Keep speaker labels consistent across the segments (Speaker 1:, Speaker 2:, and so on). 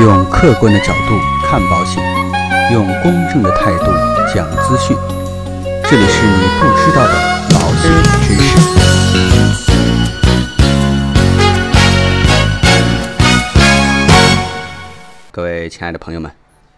Speaker 1: 用客观的角度看保险，用公正的态度讲资讯。这里是你不知道的保险知识。各位亲爱的朋友们，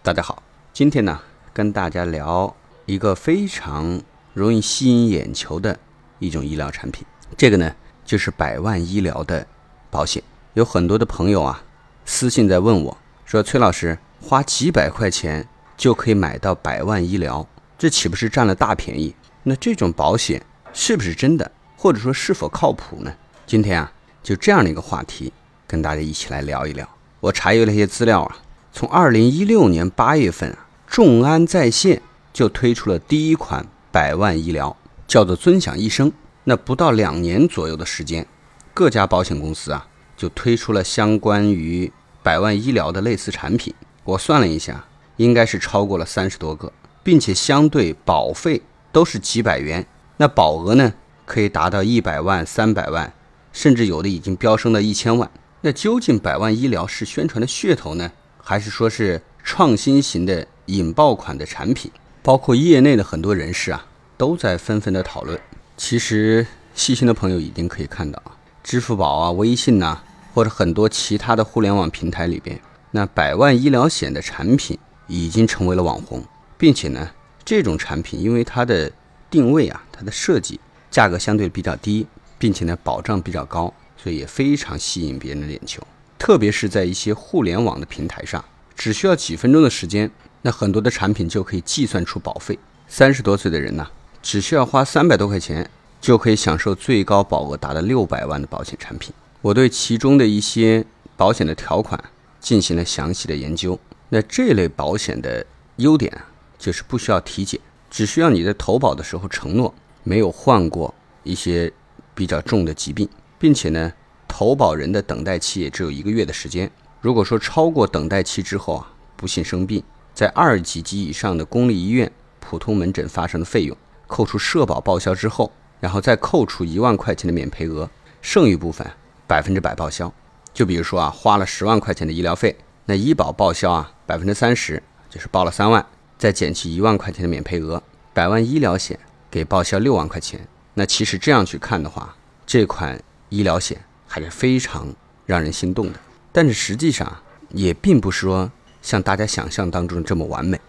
Speaker 1: 大家好。今天呢，跟大家聊一个非常容易吸引眼球的一种医疗产品。这个呢，就是百万医疗的保险。有很多的朋友啊，私信在问我，说崔老师，花几百块钱就可以买到百万医疗，这岂不是占了大便宜？那这种保险是不是真的，或者说是否靠谱呢？今天啊，就这样的一个话题，跟大家一起来聊一聊。我查阅了一些资料啊，从二零一六年八月份啊，众安在线就推出了第一款百万医疗，叫做尊享一生。那不到两年左右的时间，各家保险公司啊，就推出了相关于百万医疗的类似产品。我算了一下，应该是超过了三十多个，并且相对保费都是几百元，那保额呢，可以达到一百万、三百万，甚至有的已经飙升到一千万。那究竟百万医疗是宣传的噱头呢，还是说是创新型的引爆款的产品？包括业内的很多人士啊，都在纷纷的讨论。其实细心的朋友已经可以看到啊，支付宝啊、微信呐，或者很多其他的互联网平台里边，那百万医疗险的产品已经成为了网红，并且呢，这种产品因为它的定位啊、它的设计，价格相对比较低，并且呢保障比较高。所以也非常吸引别人的眼球，特别是在一些互联网的平台上，只需要几分钟的时间，那很多的产品就可以计算出保费。三十多岁的人呢，只需要花三百多块钱，就可以享受最高保额达到六百万的保险产品。我对其中的一些保险的条款进行了详细的研究。那这类保险的优点啊，就是不需要体检，只需要你在投保的时候承诺没有患过一些比较重的疾病。并且呢，投保人的等待期也只有一个月的时间。如果说超过等待期之后啊，不幸生病，在二级及以上的公立医院普通门诊发生的费用，扣除社保报销之后，然后再扣除一万块钱的免赔额，剩余部分百分之百报销。就比如说啊，花了十万块钱的医疗费，那医保报销啊百分之三十，就是报了三万，再减去一万块钱的免赔额，百万医疗险给报销六万块钱。那其实这样去看的话，这款。医疗险还是非常让人心动的，但是实际上也并不是说像大家想象当中这么完美。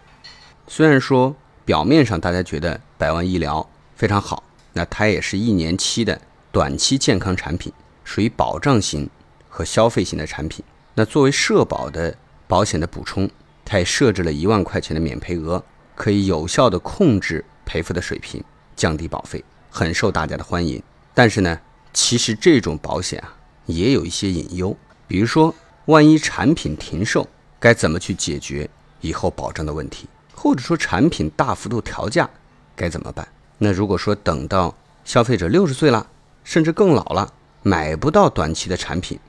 Speaker 1: 虽然说表面上大家觉得百万医疗非常好，那它也是一年期的短期健康产品，属于保障型和消费型的产品。那作为社保的保险的补充，它也设置了一万块钱的免赔额，可以有效的控制赔付的水平，降低保费，很受大家的欢迎。但是呢？其实这种保险啊，也有一些隐忧，比如说，万一产品停售，该怎么去解决以后保障的问题？或者说产品大幅度调价，该怎么办？那如果说等到消费者六十岁了，甚至更老了，买不到短期的产品，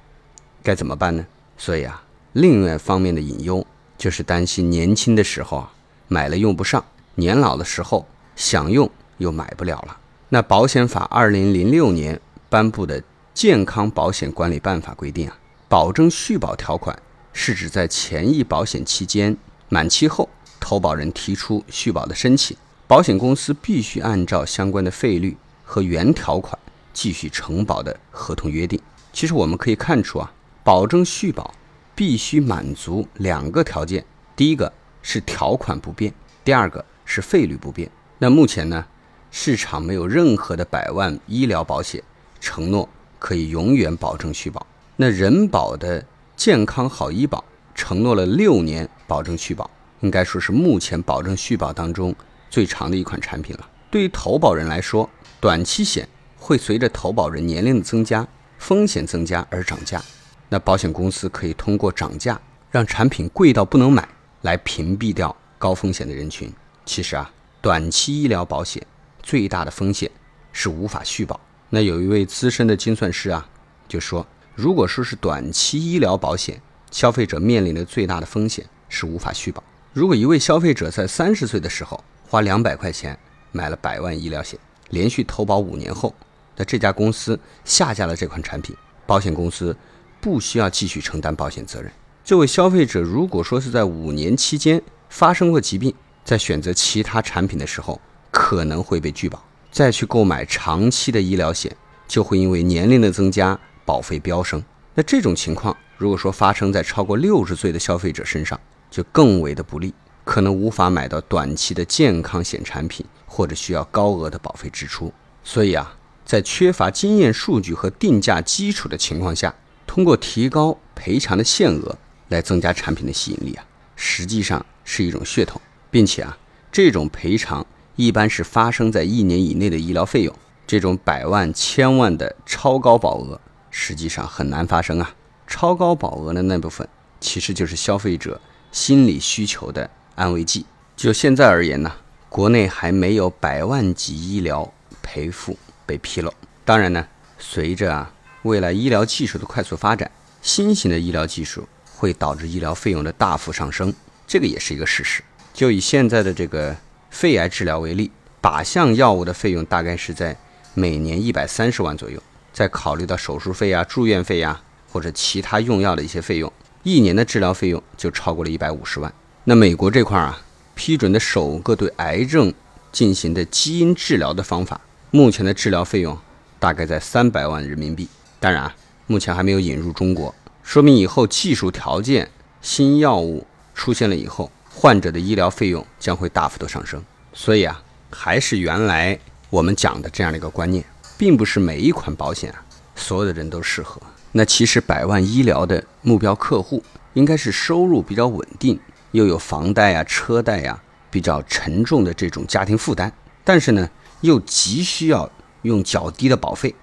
Speaker 1: 该怎么办呢？所以啊，另外方面的隐忧就是担心年轻的时候啊买了用不上，年老的时候想用又买不了了。那保险法二零零六年。颁布的《健康保险管理办法》规定啊，保证续保条款是指在前一保险期间满期后，投保人提出续保的申请，保险公司必须按照相关的费率和原条款继续承保的合同约定。其实我们可以看出啊，保证续保必须满足两个条件：第一个是条款不变，第二个是费率不变。那目前呢，市场没有任何的百万医疗保险。承诺可以永远保证续保。那人保的健康好医保承诺了六年保证续保，应该说是目前保证续保当中最长的一款产品了。对于投保人来说，短期险会随着投保人年龄的增加、风险增加而涨价。那保险公司可以通过涨价让产品贵到不能买，来屏蔽掉高风险的人群。其实啊，短期医疗保险最大的风险是无法续保。那有一位资深的精算师啊，就说，如果说是短期医疗保险，消费者面临的最大的风险是无法续保。如果一位消费者在三十岁的时候花两百块钱买了百万医疗险，连续投保五年后，那这家公司下架了这款产品，保险公司不需要继续承担保险责任。这位消费者如果说是在五年期间发生过疾病，在选择其他产品的时候可能会被拒保，再去购买长期的医疗险，就会因为年龄的增加，保费飙升。那这种情况，如果说发生在超过六十岁的消费者身上，就更为的不利，可能无法买到短期的健康险产品，或者需要高额的保费支出。所以啊，在缺乏经验数据和定价基础的情况下，通过提高赔偿的限额来增加产品的吸引力啊，实际上是一种噱头，并且啊，这种赔偿一般是发生在一年以内的医疗费用，这种百万、千万的超高保额，实际上很难发生啊。超高保额的那部分，其实就是消费者心理需求的安慰剂。就现在而言呢，国内还没有百万级医疗赔付被披露。当然呢，随着啊。未来医疗技术的快速发展，新型的医疗技术会导致医疗费用的大幅上升，这个也是一个事实。就以现在的这个肺癌治疗为例，靶向药物的费用大概是在每年一百三十万左右，再考虑到手术费啊、住院费啊或者其他用药的一些费用，一年的治疗费用就超过了一百五十万。那美国这块啊，批准的首个对癌症进行的基因治疗的方法，目前的治疗费用大概在三百万人民币。当然啊，目前还没有引入中国，说明以后技术条件、新药物出现了以后，患者的医疗费用将会大幅度上升。所以啊，还是原来我们讲的这样的一个观念，并不是每一款保险啊，所有的人都适合。那其实百万医疗的目标客户应该是收入比较稳定，又有房贷啊、车贷呀比较沉重的这种家庭负担，但是呢，又急需要用较低的保费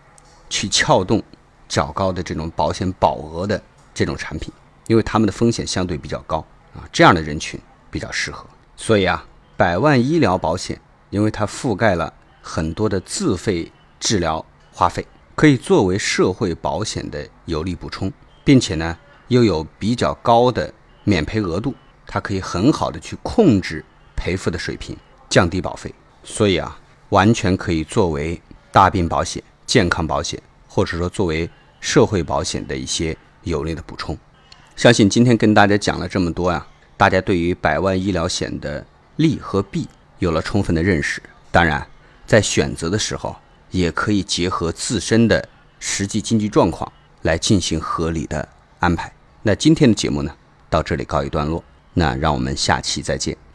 Speaker 1: 去撬动。较高的这种保险保额的这种产品，因为他们的风险相对比较高啊，这样的人群比较适合。所以啊，百万医疗保险，因为它覆盖了很多的自费治疗花费，可以作为社会保险的有力补充，并且呢，又有比较高的免赔额度，它可以很好的去控制赔付的水平，降低保费。所以啊，完全可以作为大病保险、健康保险，或者说作为。社会保险的一些有力的补充，相信今天跟大家讲了这么多呀，大家对于百万医疗险的利和弊有了充分的认识。当然，在选择的时候，也可以结合自身的实际经济状况来进行合理的安排。那今天的节目呢，到这里告一段落，那让我们下期再见。